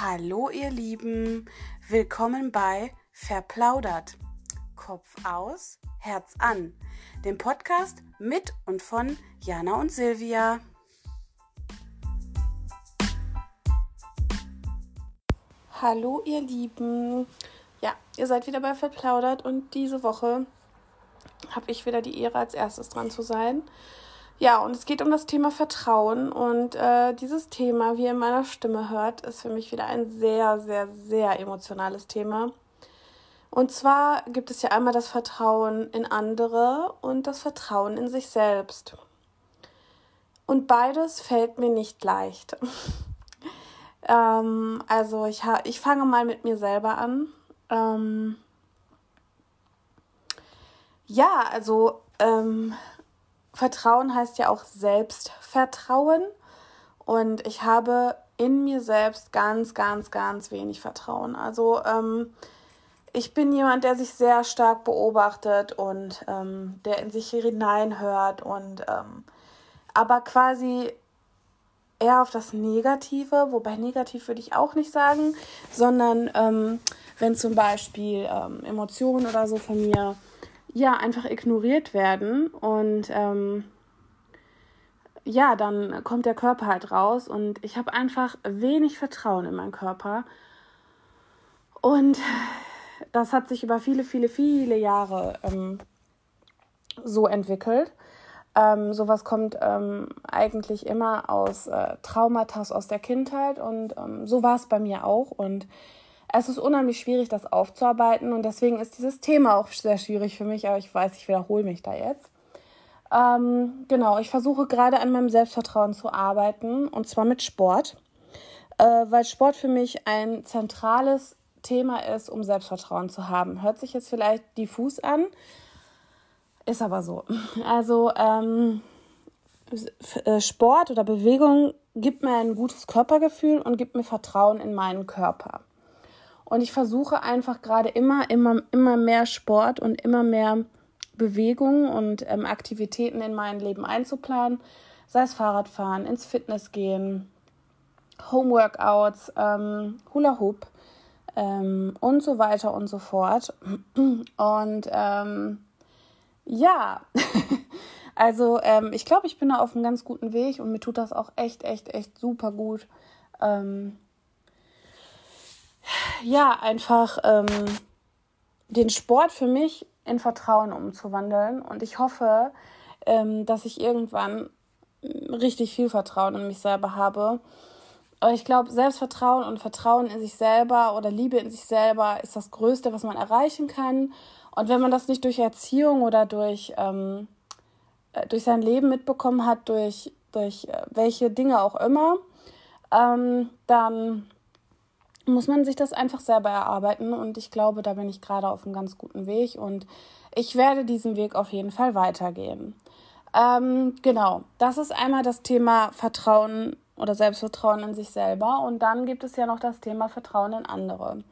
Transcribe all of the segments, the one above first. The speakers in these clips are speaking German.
Hallo ihr Lieben, willkommen bei Verplaudert. Kopf aus, Herz an, dem Podcast mit und von Jana und Silvia. Hallo ihr Lieben. Ja, ihr seid wieder bei Verplaudert und diese Woche habe ich wieder die Ehre, als erstes dran zu sein. Ja, und es geht um das Thema Vertrauen. Und äh, dieses Thema, wie ihr in meiner Stimme hört, ist für mich wieder ein sehr, sehr, sehr emotionales Thema. Und zwar gibt es ja einmal das Vertrauen in andere und das Vertrauen in sich selbst. Und beides fällt mir nicht leicht. ähm, also ich, ich fange mal mit mir selber an. Ähm, ja, also ähm, Vertrauen heißt ja auch Selbstvertrauen. Und ich habe in mir selbst ganz, ganz, ganz wenig Vertrauen. Also ähm, ich bin jemand, der sich sehr stark beobachtet und ähm, der in sich hineinhört und ähm, aber quasi eher auf das Negative, wobei negativ würde ich auch nicht sagen, sondern ähm, wenn zum Beispiel ähm, Emotionen oder so von mir ja einfach ignoriert werden und ähm, ja, dann kommt der Körper halt raus und ich habe einfach wenig Vertrauen in meinen Körper. Und das hat sich über viele, viele, viele Jahre ähm, so entwickelt. Ähm, sowas kommt ähm, eigentlich immer aus äh, Traumata aus der Kindheit und ähm, so war es bei mir auch. Und es ist unheimlich schwierig, das aufzuarbeiten und deswegen ist dieses Thema auch sehr schwierig für mich, aber ich weiß, ich wiederhole mich da jetzt. Ähm, genau, ich versuche gerade an meinem Selbstvertrauen zu arbeiten und zwar mit Sport, äh, weil Sport für mich ein zentrales Thema ist, um Selbstvertrauen zu haben. Hört sich jetzt vielleicht diffus an, ist aber so. Also ähm, äh, Sport oder Bewegung gibt mir ein gutes Körpergefühl und gibt mir Vertrauen in meinen Körper. Und ich versuche einfach gerade immer, immer, immer mehr Sport und immer mehr Bewegung und ähm, Aktivitäten in mein Leben einzuplanen. Sei es Fahrradfahren, ins Fitness gehen, Homeworkouts, ähm, Hula Hoop ähm, und so weiter und so fort. Und ähm, ja, also ähm, ich glaube, ich bin da auf einem ganz guten Weg und mir tut das auch echt, echt, echt super gut. Ähm, ja, einfach ähm, den Sport für mich in Vertrauen umzuwandeln. Und ich hoffe, ähm, dass ich irgendwann richtig viel Vertrauen in mich selber habe. Aber ich glaube, Selbstvertrauen und Vertrauen in sich selber oder Liebe in sich selber ist das Größte, was man erreichen kann. Und wenn man das nicht durch Erziehung oder durch, ähm, äh, durch sein Leben mitbekommen hat, durch, durch äh, welche Dinge auch immer, ähm, dann muss man sich das einfach selber erarbeiten und ich glaube, da bin ich gerade auf einem ganz guten Weg und ich werde diesen Weg auf jeden Fall weitergehen. Ähm, genau, das ist einmal das Thema Vertrauen oder Selbstvertrauen in sich selber und dann gibt es ja noch das Thema Vertrauen in andere.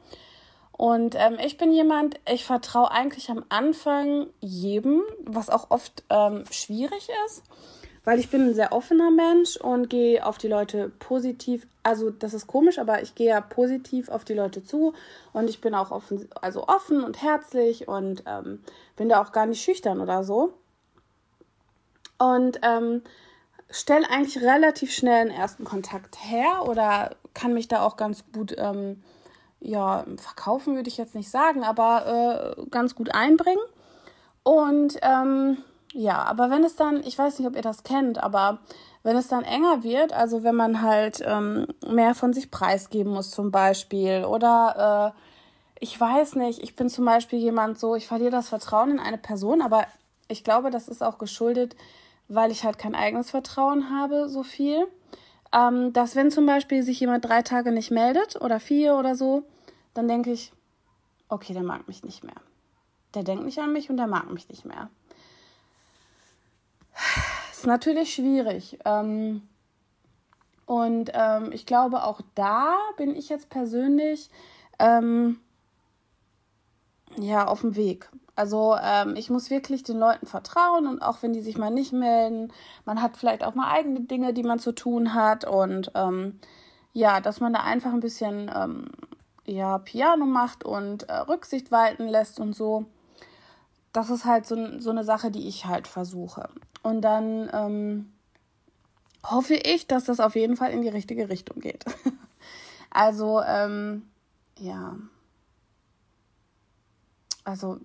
Und ähm, ich bin jemand, ich vertraue eigentlich am Anfang jedem, was auch oft ähm, schwierig ist weil ich bin ein sehr offener Mensch und gehe auf die Leute positiv. Also das ist komisch, aber ich gehe ja positiv auf die Leute zu und ich bin auch offen, also offen und herzlich und ähm, bin da auch gar nicht schüchtern oder so. Und ähm, stelle eigentlich relativ schnell einen ersten Kontakt her oder kann mich da auch ganz gut ähm, ja, verkaufen, würde ich jetzt nicht sagen, aber äh, ganz gut einbringen. Und ähm, ja, aber wenn es dann, ich weiß nicht, ob ihr das kennt, aber wenn es dann enger wird, also wenn man halt ähm, mehr von sich preisgeben muss zum Beispiel oder äh, ich weiß nicht, ich bin zum Beispiel jemand so, ich verliere das Vertrauen in eine Person, aber ich glaube, das ist auch geschuldet, weil ich halt kein eigenes Vertrauen habe, so viel. Ähm, dass wenn zum Beispiel sich jemand drei Tage nicht meldet oder vier oder so, dann denke ich, okay, der mag mich nicht mehr. Der denkt nicht an mich und der mag mich nicht mehr ist natürlich schwierig. Ähm, und ähm, ich glaube, auch da bin ich jetzt persönlich ähm, ja auf dem Weg. Also ähm, ich muss wirklich den Leuten vertrauen und auch wenn die sich mal nicht melden, man hat vielleicht auch mal eigene Dinge, die man zu tun hat und ähm, ja, dass man da einfach ein bisschen ähm, ja, Piano macht und äh, Rücksicht walten lässt und so. Das ist halt so, so eine Sache, die ich halt versuche. Und dann ähm, hoffe ich, dass das auf jeden Fall in die richtige Richtung geht. also, ähm, ja. Also,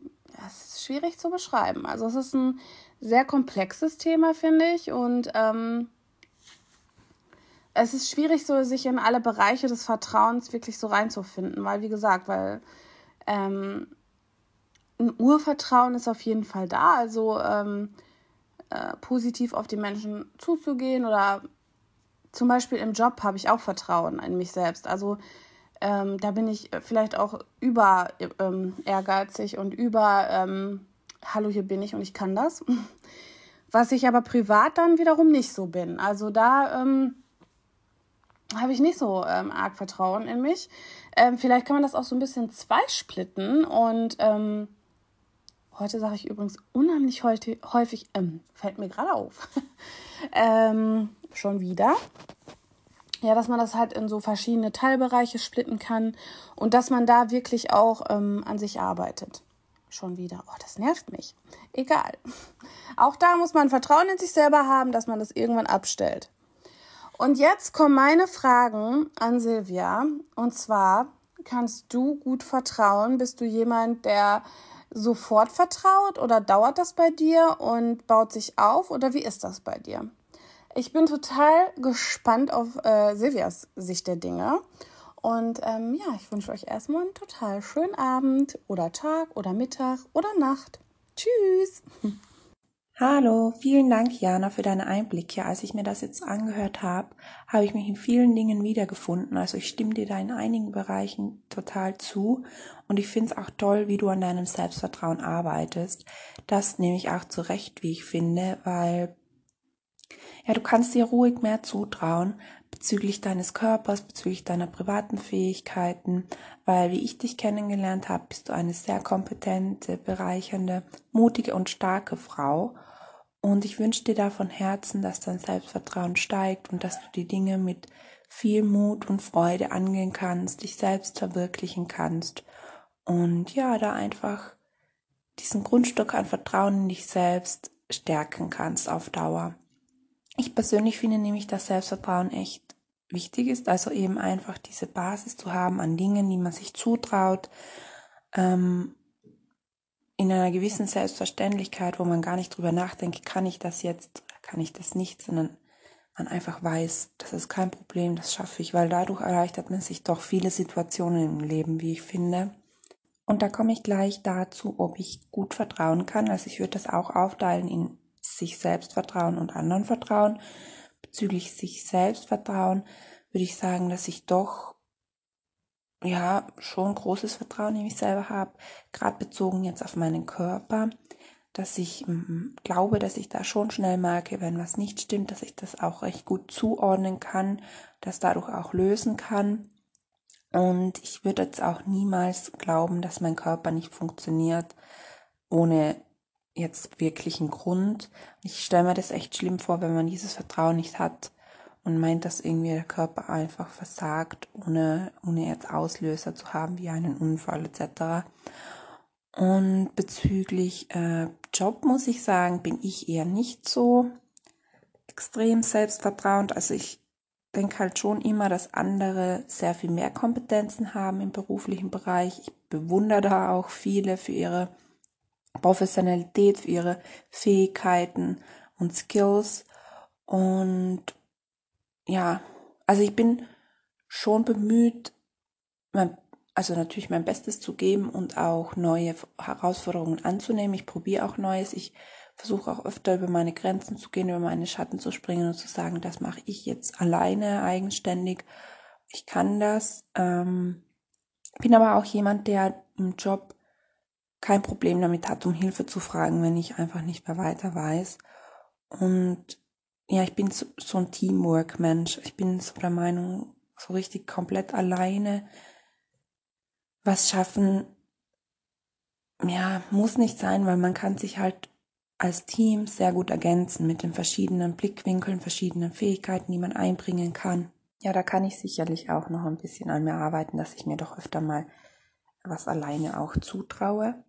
es ist schwierig zu beschreiben. Also, es ist ein sehr komplexes Thema, finde ich. Und ähm, es ist schwierig, so sich in alle Bereiche des Vertrauens wirklich so reinzufinden, weil, wie gesagt, weil ähm, ein Urvertrauen ist auf jeden Fall da, also ähm, äh, positiv auf die Menschen zuzugehen oder zum Beispiel im Job habe ich auch Vertrauen in mich selbst. Also ähm, da bin ich vielleicht auch über ähm, ehrgeizig und über, ähm, hallo, hier bin ich und ich kann das. Was ich aber privat dann wiederum nicht so bin. Also da ähm, habe ich nicht so ähm, arg Vertrauen in mich. Ähm, vielleicht kann man das auch so ein bisschen zweisplitten und heute sage ich übrigens unheimlich häufig, ähm, fällt mir gerade auf, ähm, schon wieder. Ja, dass man das halt in so verschiedene Teilbereiche splitten kann und dass man da wirklich auch ähm, an sich arbeitet. Schon wieder. Oh, das nervt mich. Egal. Auch da muss man Vertrauen in sich selber haben, dass man das irgendwann abstellt. Und jetzt kommen meine Fragen an Silvia. Und zwar, kannst du gut vertrauen? Bist du jemand, der sofort vertraut oder dauert das bei dir und baut sich auf oder wie ist das bei dir? Ich bin total gespannt auf äh, Silvias Sicht der Dinge. Und ähm, ja, ich wünsche euch erstmal einen total schönen Abend oder Tag oder Mittag oder Nacht. Tschüss! Hallo, vielen Dank, Jana, für deine Einblicke. Als ich mir das jetzt angehört habe, habe ich mich in vielen Dingen wiedergefunden. Also ich stimme dir da in einigen Bereichen total zu und ich finde es auch toll, wie du an deinem Selbstvertrauen arbeitest. Das nehme ich auch zurecht, wie ich finde, weil ja, du kannst dir ruhig mehr zutrauen bezüglich deines Körpers, bezüglich deiner privaten Fähigkeiten, weil wie ich dich kennengelernt habe, bist du eine sehr kompetente, bereichernde, mutige und starke Frau und ich wünsche dir da von Herzen, dass dein Selbstvertrauen steigt und dass du die Dinge mit viel Mut und Freude angehen kannst, dich selbst verwirklichen kannst und ja, da einfach diesen Grundstück an Vertrauen in dich selbst stärken kannst auf Dauer. Ich persönlich finde nämlich, dass Selbstvertrauen echt wichtig ist, also eben einfach diese Basis zu haben an Dingen, die man sich zutraut, ähm, in einer gewissen Selbstverständlichkeit, wo man gar nicht drüber nachdenkt, kann ich das jetzt, kann ich das nicht, sondern man einfach weiß, das ist kein Problem, das schaffe ich, weil dadurch erleichtert man sich doch viele Situationen im Leben, wie ich finde. Und da komme ich gleich dazu, ob ich gut vertrauen kann. Also ich würde das auch aufteilen in sich selbst vertrauen und anderen vertrauen. Bezüglich sich selbst vertrauen würde ich sagen, dass ich doch ja schon großes Vertrauen in mich selber habe, gerade bezogen jetzt auf meinen Körper, dass ich m, glaube, dass ich da schon schnell merke, wenn was nicht stimmt, dass ich das auch recht gut zuordnen kann, das dadurch auch lösen kann. Und ich würde jetzt auch niemals glauben, dass mein Körper nicht funktioniert ohne jetzt wirklichen Grund. Ich stelle mir das echt schlimm vor, wenn man dieses Vertrauen nicht hat und meint, dass irgendwie der Körper einfach versagt, ohne, ohne jetzt Auslöser zu haben, wie einen Unfall etc. Und bezüglich äh, Job muss ich sagen, bin ich eher nicht so extrem selbstvertrauend. Also ich denke halt schon immer, dass andere sehr viel mehr Kompetenzen haben im beruflichen Bereich. Ich bewundere da auch viele für ihre Professionalität, für ihre Fähigkeiten und Skills. Und ja, also ich bin schon bemüht, mein, also natürlich mein Bestes zu geben und auch neue Herausforderungen anzunehmen. Ich probiere auch Neues. Ich versuche auch öfter über meine Grenzen zu gehen, über meine Schatten zu springen und zu sagen, das mache ich jetzt alleine, eigenständig. Ich kann das. Ähm, bin aber auch jemand, der im Job kein Problem damit hat, um Hilfe zu fragen, wenn ich einfach nicht mehr weiter weiß. Und ja, ich bin so, so ein Teamwork-Mensch. Ich bin so der Meinung, so richtig komplett alleine was schaffen, ja, muss nicht sein, weil man kann sich halt als Team sehr gut ergänzen mit den verschiedenen Blickwinkeln, verschiedenen Fähigkeiten, die man einbringen kann. ja, da kann ich sicherlich auch noch ein bisschen an mir arbeiten, dass ich mir doch öfter mal was alleine auch zutraue.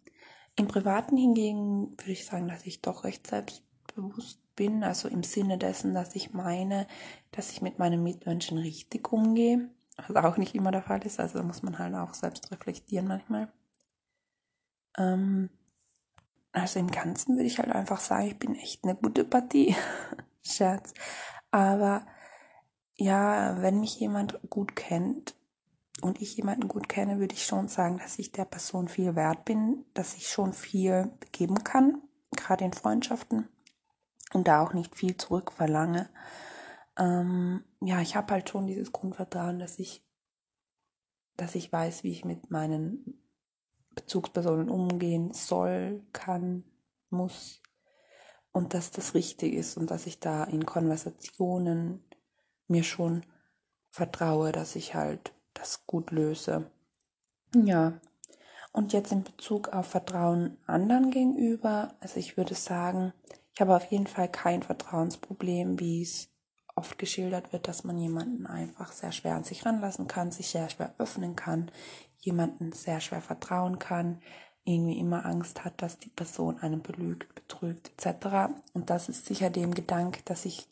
Im Privaten hingegen würde ich sagen, dass ich doch recht selbstbewusst bin, also im Sinne dessen, dass ich meine, dass ich mit meinen Mitmenschen richtig umgehe, was auch nicht immer der Fall ist, also da muss man halt auch selbst reflektieren manchmal. Ähm, also im Ganzen würde ich halt einfach sagen, ich bin echt eine gute Partie. Scherz. Aber ja, wenn mich jemand gut kennt und ich jemanden gut kenne, würde ich schon sagen, dass ich der Person viel wert bin, dass ich schon viel geben kann, gerade in Freundschaften und da auch nicht viel zurückverlange. Ähm, ja, ich habe halt schon dieses Grundvertrauen, dass ich, dass ich weiß, wie ich mit meinen Bezugspersonen umgehen soll, kann, muss und dass das richtig ist und dass ich da in Konversationen mir schon vertraue, dass ich halt das gut löse. Ja. Und jetzt in Bezug auf Vertrauen anderen gegenüber, also ich würde sagen, ich habe auf jeden Fall kein Vertrauensproblem, wie es oft geschildert wird, dass man jemanden einfach sehr schwer an sich ranlassen kann, sich sehr schwer öffnen kann, jemanden sehr schwer vertrauen kann, irgendwie immer Angst hat, dass die Person einen belügt, betrügt etc. Und das ist sicher dem Gedanke, dass ich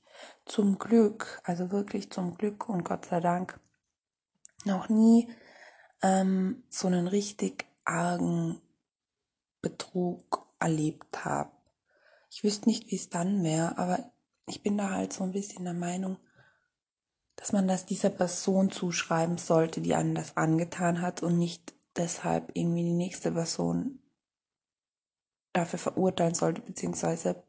zum Glück, also wirklich zum Glück und Gott sei Dank, noch nie ähm, so einen richtig argen Betrug erlebt habe. Ich wüsste nicht, wie es dann wäre, aber ich bin da halt so ein bisschen der Meinung, dass man das dieser Person zuschreiben sollte, die einem das angetan hat und nicht deshalb irgendwie die nächste Person dafür verurteilen sollte, beziehungsweise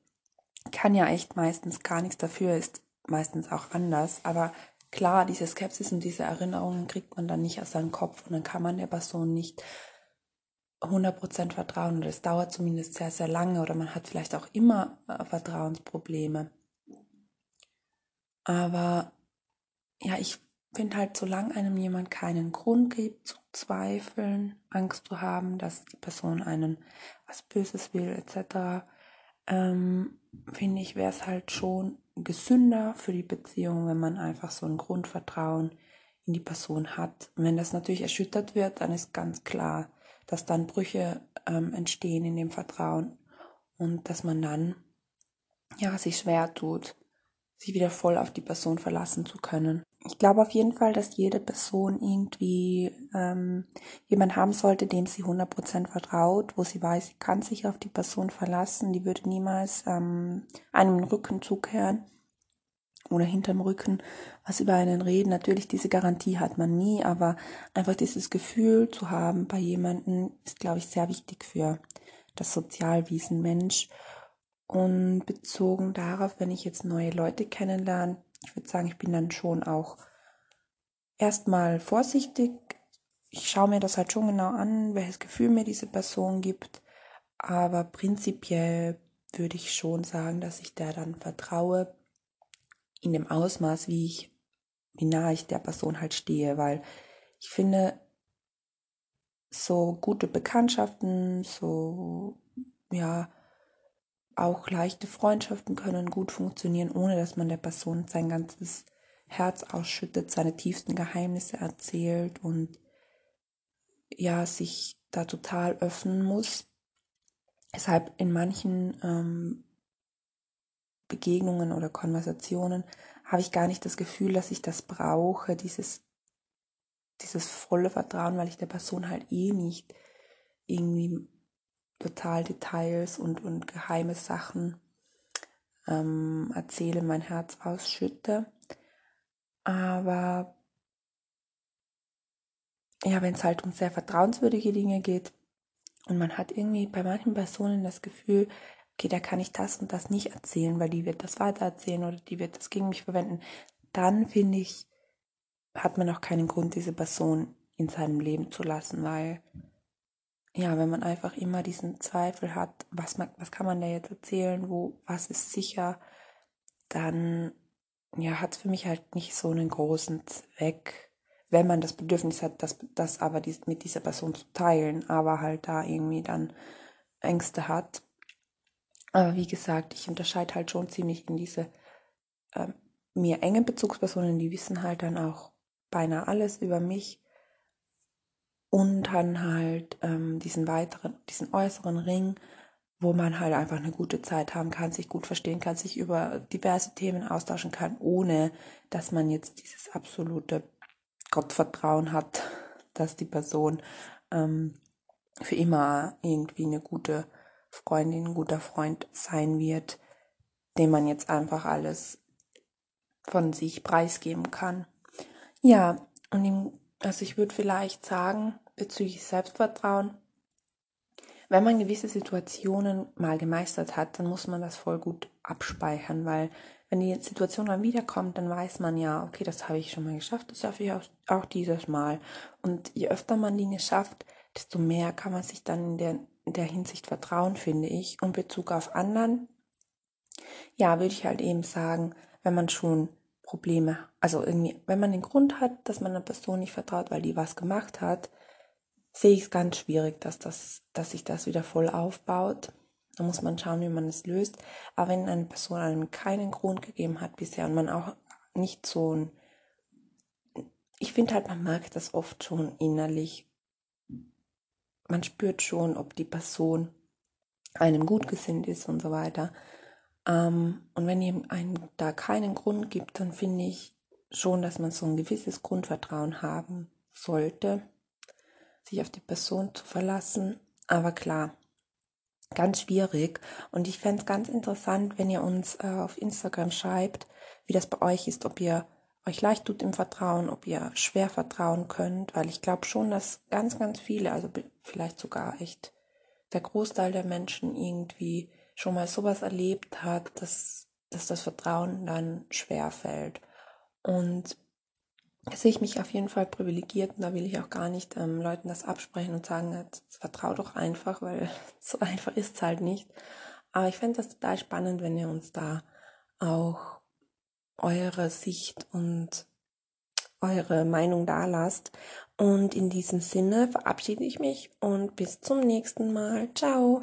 kann ja echt meistens gar nichts dafür, ist meistens auch anders, aber klar, diese Skepsis und diese Erinnerungen kriegt man dann nicht aus seinem Kopf und dann kann man der Person nicht 100% vertrauen oder es dauert zumindest sehr, sehr lange oder man hat vielleicht auch immer äh, Vertrauensprobleme. Aber ja, ich finde halt, solange einem jemand keinen Grund gibt zu zweifeln, Angst zu haben, dass die Person einen was Böses will, etc., ähm, finde ich, wäre es halt schon gesünder für die Beziehung, wenn man einfach so ein Grundvertrauen in die Person hat. Wenn das natürlich erschüttert wird, dann ist ganz klar, dass dann Brüche ähm, entstehen in dem Vertrauen und dass man dann ja sich schwer tut, sich wieder voll auf die Person verlassen zu können. Ich glaube auf jeden Fall, dass jede Person irgendwie ähm, jemand haben sollte, dem sie 100% vertraut, wo sie weiß, sie kann sich auf die Person verlassen, die würde niemals ähm, einem den Rücken zukehren oder hinterm Rücken was über einen reden. Natürlich, diese Garantie hat man nie, aber einfach dieses Gefühl zu haben bei jemandem ist, glaube ich, sehr wichtig für das Sozialwesen Mensch. Und bezogen darauf, wenn ich jetzt neue Leute kennenlerne, ich würde sagen, ich bin dann schon auch erstmal vorsichtig. Ich schaue mir das halt schon genau an, welches Gefühl mir diese Person gibt. Aber prinzipiell würde ich schon sagen, dass ich der dann vertraue in dem Ausmaß, wie ich, wie nah ich der Person halt stehe, weil ich finde, so gute Bekanntschaften, so, ja, auch leichte Freundschaften können gut funktionieren, ohne dass man der Person sein ganzes Herz ausschüttet, seine tiefsten Geheimnisse erzählt und ja, sich da total öffnen muss. Deshalb in manchen ähm, Begegnungen oder Konversationen habe ich gar nicht das Gefühl, dass ich das brauche, dieses, dieses volle Vertrauen, weil ich der Person halt eh nicht irgendwie total Details und, und geheime Sachen ähm, erzähle, mein Herz ausschütte. Aber ja, wenn es halt um sehr vertrauenswürdige Dinge geht und man hat irgendwie bei manchen Personen das Gefühl, okay, da kann ich das und das nicht erzählen, weil die wird das weitererzählen oder die wird das gegen mich verwenden, dann finde ich, hat man auch keinen Grund, diese Person in seinem Leben zu lassen, weil ja, wenn man einfach immer diesen Zweifel hat, was, man, was kann man da jetzt erzählen, wo, was ist sicher, dann ja, hat es für mich halt nicht so einen großen Zweck, wenn man das Bedürfnis hat, das, das aber dies, mit dieser Person zu teilen, aber halt da irgendwie dann Ängste hat. Aber wie gesagt, ich unterscheide halt schon ziemlich in diese ähm, mir enge Bezugspersonen, die wissen halt dann auch beinahe alles über mich. Und dann halt ähm, diesen weiteren, diesen äußeren Ring, wo man halt einfach eine gute Zeit haben kann, sich gut verstehen kann, sich über diverse Themen austauschen kann, ohne dass man jetzt dieses absolute Gottvertrauen hat, dass die Person ähm, für immer irgendwie eine gute Freundin, guter Freund sein wird, dem man jetzt einfach alles von sich preisgeben kann. Ja, und im, also ich würde vielleicht sagen, bezüglich Selbstvertrauen, wenn man gewisse Situationen mal gemeistert hat, dann muss man das voll gut abspeichern, weil wenn die Situation dann wiederkommt, dann weiß man ja, okay, das habe ich schon mal geschafft, das schaffe ich auch, auch dieses Mal. Und je öfter man Dinge schafft, desto mehr kann man sich dann in der, der Hinsicht vertrauen, finde ich. Und Bezug auf anderen, ja, würde ich halt eben sagen, wenn man schon Probleme, also irgendwie, wenn man den Grund hat, dass man einer Person nicht vertraut, weil die was gemacht hat, sehe ich es ganz schwierig, dass, das, dass sich das wieder voll aufbaut. Da muss man schauen, wie man es löst. Aber wenn eine Person einem keinen Grund gegeben hat bisher und man auch nicht so ein, ich finde halt, man merkt das oft schon innerlich. Man spürt schon, ob die Person einem gut gesinnt ist und so weiter. Ähm, und wenn eben einem da keinen Grund gibt, dann finde ich schon, dass man so ein gewisses Grundvertrauen haben sollte sich auf die Person zu verlassen. Aber klar, ganz schwierig. Und ich fände es ganz interessant, wenn ihr uns äh, auf Instagram schreibt, wie das bei euch ist, ob ihr euch leicht tut im Vertrauen, ob ihr schwer vertrauen könnt, weil ich glaube schon, dass ganz, ganz viele, also vielleicht sogar echt der Großteil der Menschen irgendwie schon mal sowas erlebt hat, dass, dass das Vertrauen dann schwer fällt. Und sehe ich mich auf jeden Fall privilegiert und da will ich auch gar nicht ähm, Leuten das absprechen und sagen, vertrau doch einfach, weil so einfach ist es halt nicht. Aber ich fände das total spannend, wenn ihr uns da auch eure Sicht und eure Meinung da lasst. Und in diesem Sinne verabschiede ich mich und bis zum nächsten Mal. Ciao!